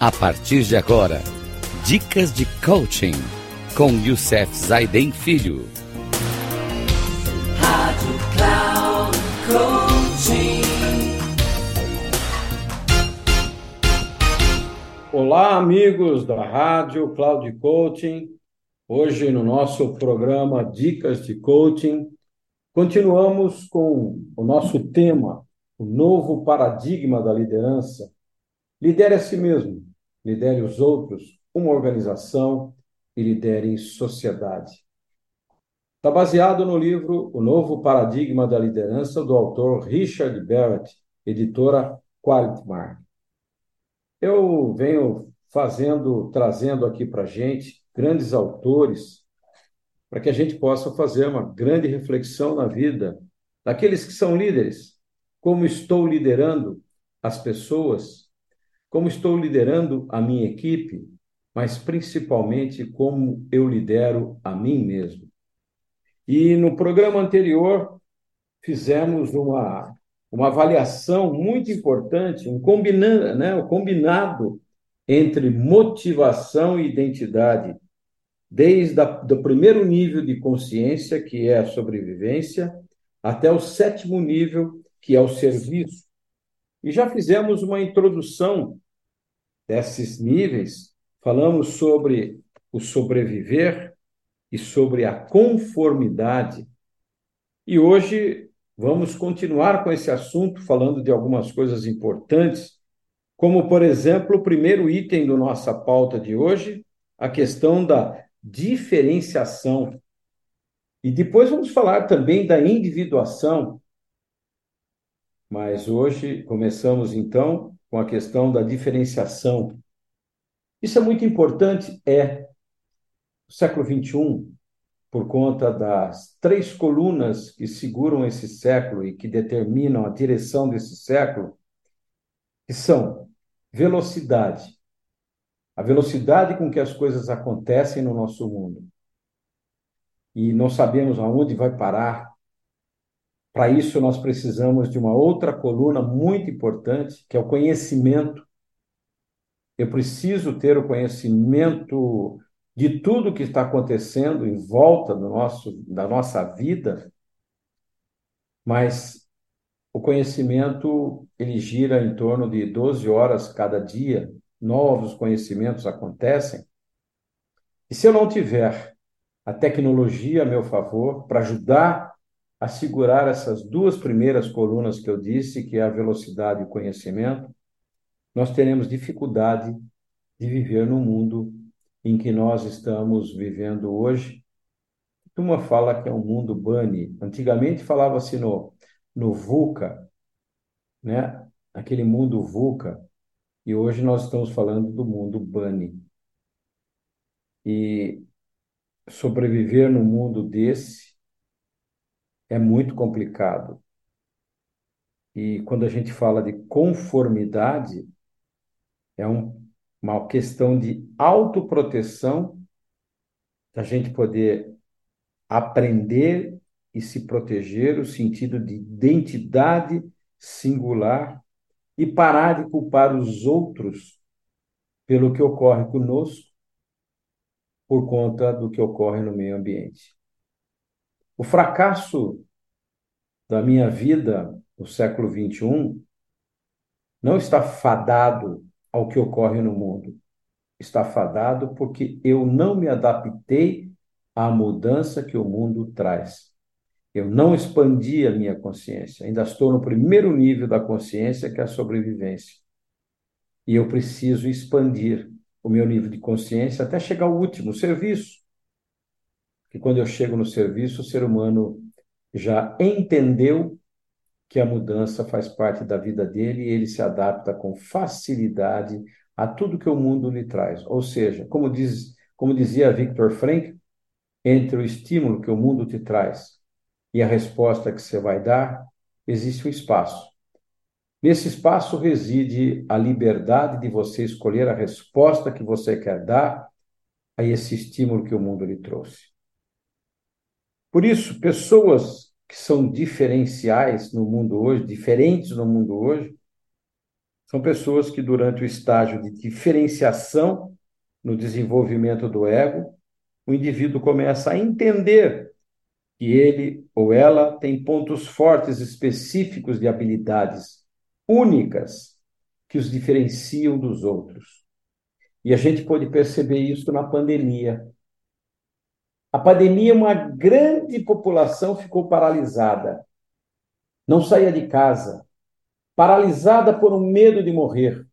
A partir de agora, dicas de coaching com Youssef Zaiden Filho. Rádio Cloud Coaching. Olá, amigos da Rádio Cloud Coaching. Hoje, no nosso programa Dicas de Coaching, continuamos com o nosso tema, o novo paradigma da liderança. Lidere a si mesmo, lidere os outros, uma organização e lidere sociedade. Está baseado no livro O Novo Paradigma da Liderança, do autor Richard Barrett, editora Quality Mark. Eu venho fazendo, trazendo aqui para a gente grandes autores, para que a gente possa fazer uma grande reflexão na vida daqueles que são líderes. Como estou liderando as pessoas, como estou liderando a minha equipe, mas principalmente como eu lidero a mim mesmo. E no programa anterior fizemos uma, uma avaliação muito importante, um né, um combinado entre motivação e identidade desde o primeiro nível de consciência, que é a sobrevivência, até o sétimo nível, que é o serviço. E já fizemos uma introdução desses níveis, falamos sobre o sobreviver e sobre a conformidade. E hoje vamos continuar com esse assunto, falando de algumas coisas importantes, como, por exemplo, o primeiro item da nossa pauta de hoje, a questão da diferenciação. E depois vamos falar também da individuação. Mas hoje começamos então com a questão da diferenciação. Isso é muito importante, é. O século XXI, por conta das três colunas que seguram esse século e que determinam a direção desse século, que são velocidade, a velocidade com que as coisas acontecem no nosso mundo. E não sabemos aonde vai parar. Para isso, nós precisamos de uma outra coluna muito importante, que é o conhecimento. Eu preciso ter o conhecimento de tudo que está acontecendo em volta do nosso, da nossa vida, mas o conhecimento ele gira em torno de 12 horas cada dia novos conhecimentos acontecem. E se eu não tiver a tecnologia a meu favor para ajudar a segurar essas duas primeiras colunas que eu disse, que é a velocidade e o conhecimento, nós teremos dificuldade de viver no mundo em que nós estamos vivendo hoje. Uma fala que é um mundo bunny. Antigamente falava-se no, no VUCA, né? aquele mundo VUCA, e hoje nós estamos falando do mundo bunny. E sobreviver num mundo desse é muito complicado. E quando a gente fala de conformidade, é um, uma questão de autoproteção, da gente poder aprender e se proteger, o sentido de identidade singular e parar de culpar os outros pelo que ocorre conosco por conta do que ocorre no meio ambiente. O fracasso da minha vida no século XXI não está fadado ao que ocorre no mundo. Está fadado porque eu não me adaptei à mudança que o mundo traz. Eu não expandi a minha consciência. Ainda estou no primeiro nível da consciência, que é a sobrevivência. E eu preciso expandir o meu nível de consciência até chegar ao último, serviço. Que quando eu chego no serviço, o ser humano já entendeu que a mudança faz parte da vida dele e ele se adapta com facilidade a tudo que o mundo lhe traz. Ou seja, como diz, como dizia Viktor Frankl, entre o estímulo que o mundo te traz e a resposta que você vai dar, existe um espaço. Nesse espaço reside a liberdade de você escolher a resposta que você quer dar a esse estímulo que o mundo lhe trouxe. Por isso, pessoas que são diferenciais no mundo hoje, diferentes no mundo hoje, São pessoas que, durante o estágio de diferenciação no desenvolvimento do ego, o indivíduo começa a entender que ele ou ela tem pontos fortes específicos de habilidades únicas que os diferenciam dos outros. E a gente pode perceber isso na pandemia. A pandemia, uma grande população ficou paralisada. Não saía de casa, paralisada por um medo de morrer.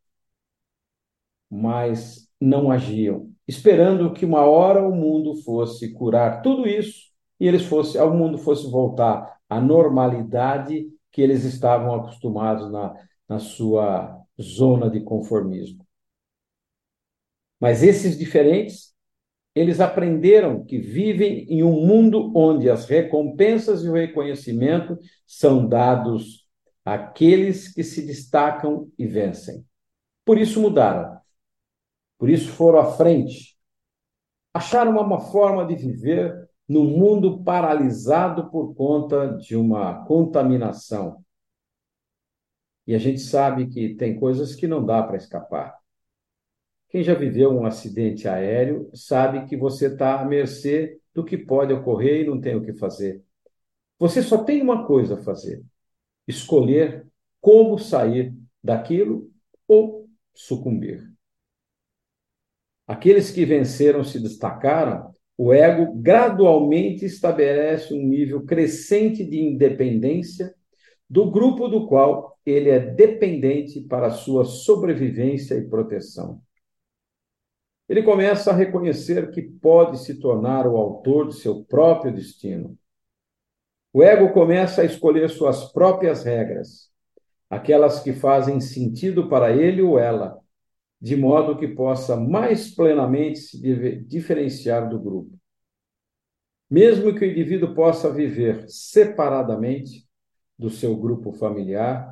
Mas não agiam, esperando que uma hora o mundo fosse curar tudo isso e eles fosse, o mundo fosse voltar à normalidade que eles estavam acostumados na, na sua zona de conformismo. Mas esses diferentes, eles aprenderam que vivem em um mundo onde as recompensas e o reconhecimento são dados àqueles que se destacam e vencem. Por isso mudaram. Por isso foram à frente. Acharam uma forma de viver no mundo paralisado por conta de uma contaminação. E a gente sabe que tem coisas que não dá para escapar. Quem já viveu um acidente aéreo sabe que você está à mercê do que pode ocorrer e não tem o que fazer. Você só tem uma coisa a fazer: escolher como sair daquilo ou sucumbir. Aqueles que venceram se destacaram, o ego gradualmente estabelece um nível crescente de independência do grupo do qual ele é dependente para sua sobrevivência e proteção. Ele começa a reconhecer que pode se tornar o autor de seu próprio destino. O ego começa a escolher suas próprias regras, aquelas que fazem sentido para ele ou ela, de modo que possa mais plenamente se diferenciar do grupo. Mesmo que o indivíduo possa viver separadamente do seu grupo familiar,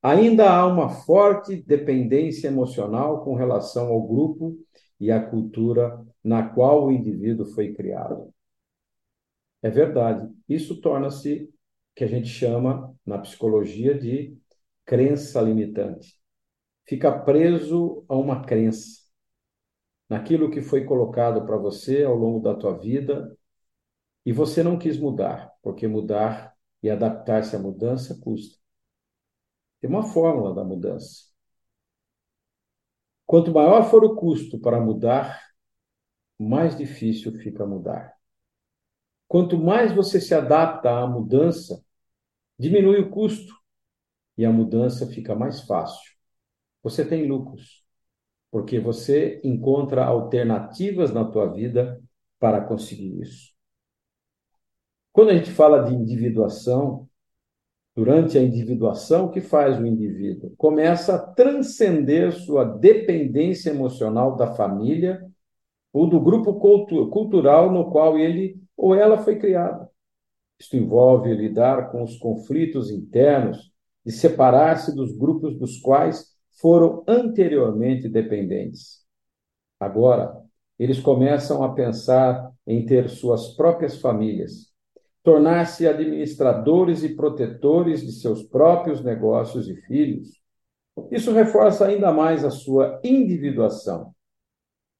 ainda há uma forte dependência emocional com relação ao grupo e à cultura na qual o indivíduo foi criado. É verdade, isso torna-se que a gente chama na psicologia de crença limitante fica preso a uma crença, naquilo que foi colocado para você ao longo da tua vida e você não quis mudar, porque mudar e adaptar-se à mudança custa. Tem uma fórmula da mudança. Quanto maior for o custo para mudar, mais difícil fica mudar. Quanto mais você se adapta à mudança, diminui o custo e a mudança fica mais fácil você tem lucros, porque você encontra alternativas na tua vida para conseguir isso. Quando a gente fala de individuação, durante a individuação, o que faz o indivíduo? Começa a transcender sua dependência emocional da família ou do grupo cultural no qual ele ou ela foi criado. Isto envolve lidar com os conflitos internos, de separar-se dos grupos dos quais foram anteriormente dependentes. Agora, eles começam a pensar em ter suas próprias famílias, tornar-se administradores e protetores de seus próprios negócios e filhos. Isso reforça ainda mais a sua individuação.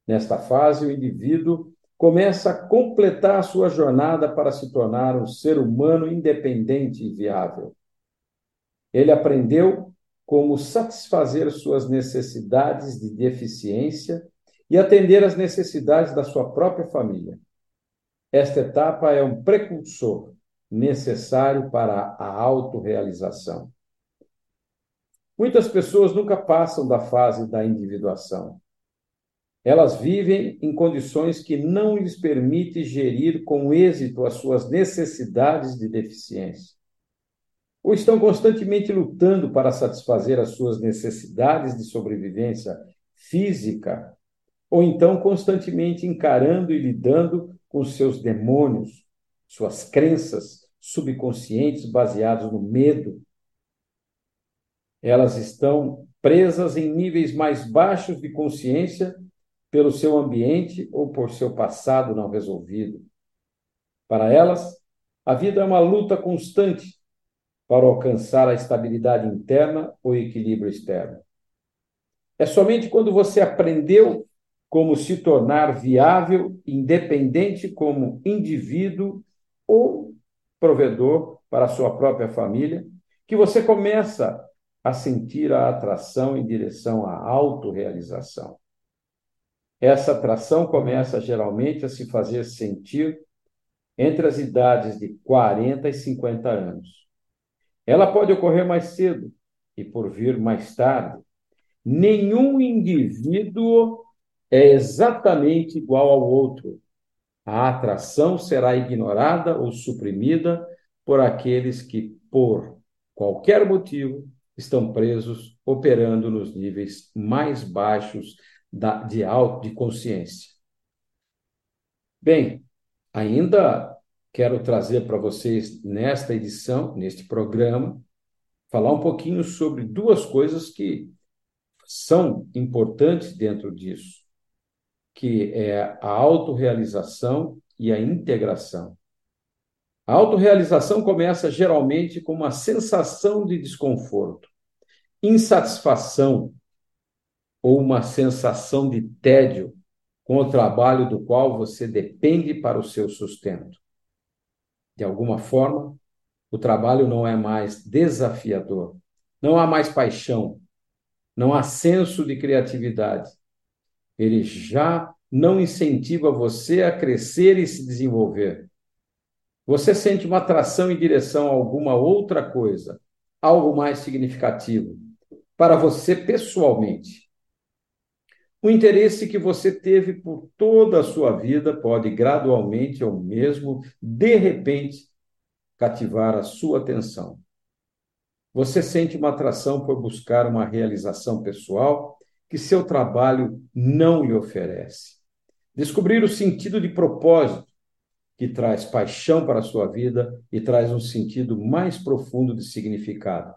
Nesta fase, o indivíduo começa a completar a sua jornada para se tornar um ser humano independente e viável. Ele aprendeu como satisfazer suas necessidades de deficiência e atender às necessidades da sua própria família. Esta etapa é um precursor necessário para a autorrealização. Muitas pessoas nunca passam da fase da individuação. Elas vivem em condições que não lhes permitem gerir com êxito as suas necessidades de deficiência ou estão constantemente lutando para satisfazer as suas necessidades de sobrevivência física, ou então constantemente encarando e lidando com seus demônios, suas crenças subconscientes baseadas no medo. Elas estão presas em níveis mais baixos de consciência pelo seu ambiente ou por seu passado não resolvido. Para elas, a vida é uma luta constante para alcançar a estabilidade interna ou equilíbrio externo. É somente quando você aprendeu como se tornar viável, independente como indivíduo ou provedor para a sua própria família, que você começa a sentir a atração em direção à autorrealização. Essa atração começa geralmente a se fazer sentir entre as idades de 40 e 50 anos. Ela pode ocorrer mais cedo e por vir mais tarde. Nenhum indivíduo é exatamente igual ao outro. A atração será ignorada ou suprimida por aqueles que, por qualquer motivo, estão presos operando nos níveis mais baixos da, de auto de consciência. Bem, ainda quero trazer para vocês nesta edição, neste programa, falar um pouquinho sobre duas coisas que são importantes dentro disso, que é a autorrealização e a integração. A autorrealização começa geralmente com uma sensação de desconforto, insatisfação ou uma sensação de tédio com o trabalho do qual você depende para o seu sustento. De alguma forma, o trabalho não é mais desafiador, não há mais paixão, não há senso de criatividade. Ele já não incentiva você a crescer e se desenvolver. Você sente uma atração em direção a alguma outra coisa, algo mais significativo, para você pessoalmente. O interesse que você teve por toda a sua vida pode gradualmente ou mesmo de repente cativar a sua atenção. Você sente uma atração por buscar uma realização pessoal que seu trabalho não lhe oferece. Descobrir o sentido de propósito que traz paixão para a sua vida e traz um sentido mais profundo de significado.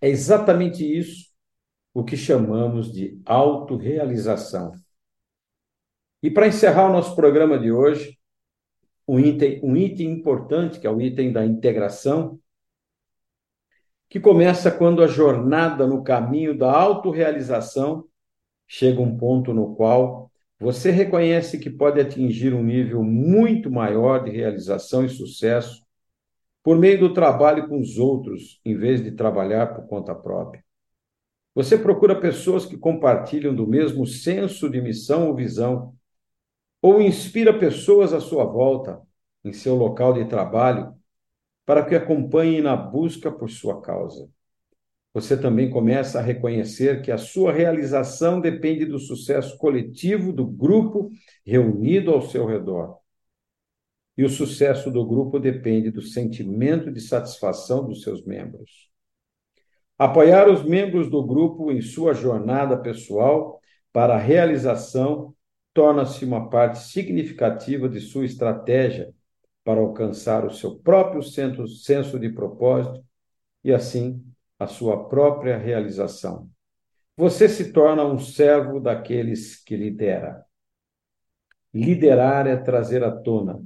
É exatamente isso o que chamamos de autorrealização. E para encerrar o nosso programa de hoje, um item, um item importante, que é o item da integração, que começa quando a jornada no caminho da autorrealização chega um ponto no qual você reconhece que pode atingir um nível muito maior de realização e sucesso por meio do trabalho com os outros, em vez de trabalhar por conta própria. Você procura pessoas que compartilham do mesmo senso de missão ou visão, ou inspira pessoas à sua volta, em seu local de trabalho, para que acompanhem na busca por sua causa. Você também começa a reconhecer que a sua realização depende do sucesso coletivo do grupo reunido ao seu redor. E o sucesso do grupo depende do sentimento de satisfação dos seus membros. Apoiar os membros do grupo em sua jornada pessoal para a realização torna-se uma parte significativa de sua estratégia para alcançar o seu próprio senso de propósito e, assim, a sua própria realização. Você se torna um servo daqueles que lidera. Liderar é trazer à tona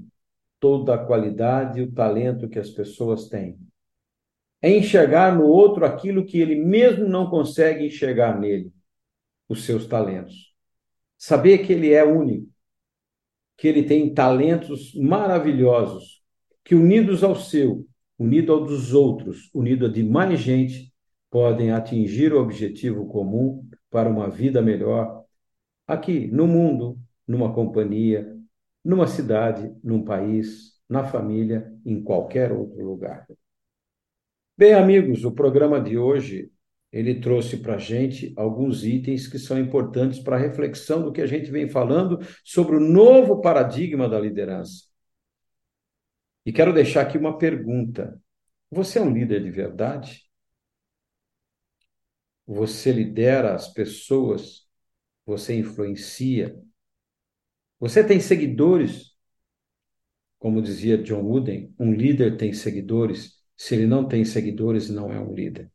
toda a qualidade e o talento que as pessoas têm é enxergar no outro aquilo que ele mesmo não consegue enxergar nele, os seus talentos. Saber que ele é único, que ele tem talentos maravilhosos, que unidos ao seu, unido ao dos outros, unido a de mais gente, podem atingir o objetivo comum para uma vida melhor aqui no mundo, numa companhia, numa cidade, num país, na família, em qualquer outro lugar. Bem, amigos, o programa de hoje ele trouxe para a gente alguns itens que são importantes para a reflexão do que a gente vem falando sobre o novo paradigma da liderança. E quero deixar aqui uma pergunta: você é um líder de verdade? Você lidera as pessoas? Você influencia? Você tem seguidores? Como dizia John Wooden, um líder tem seguidores se ele não tem seguidores, não é um líder.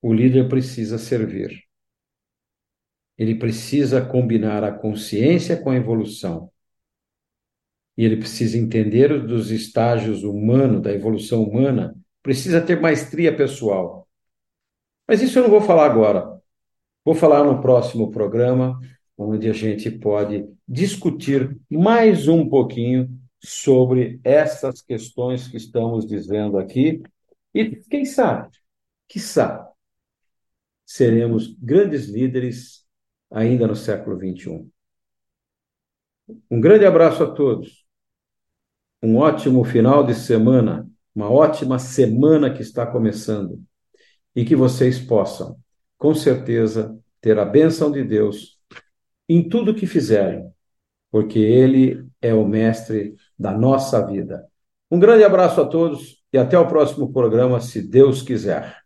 O líder precisa servir. Ele precisa combinar a consciência com a evolução. E ele precisa entender dos estágios humanos, da evolução humana, precisa ter maestria pessoal. Mas isso eu não vou falar agora. Vou falar no próximo programa, onde a gente pode discutir mais um pouquinho sobre essas questões que estamos dizendo aqui. E quem sabe, quiçá, seremos grandes líderes ainda no século XXI. Um grande abraço a todos. Um ótimo final de semana, uma ótima semana que está começando. E que vocês possam, com certeza, ter a bênção de Deus em tudo que fizerem, porque Ele é o mestre da nossa vida. Um grande abraço a todos e até o próximo programa, se Deus quiser.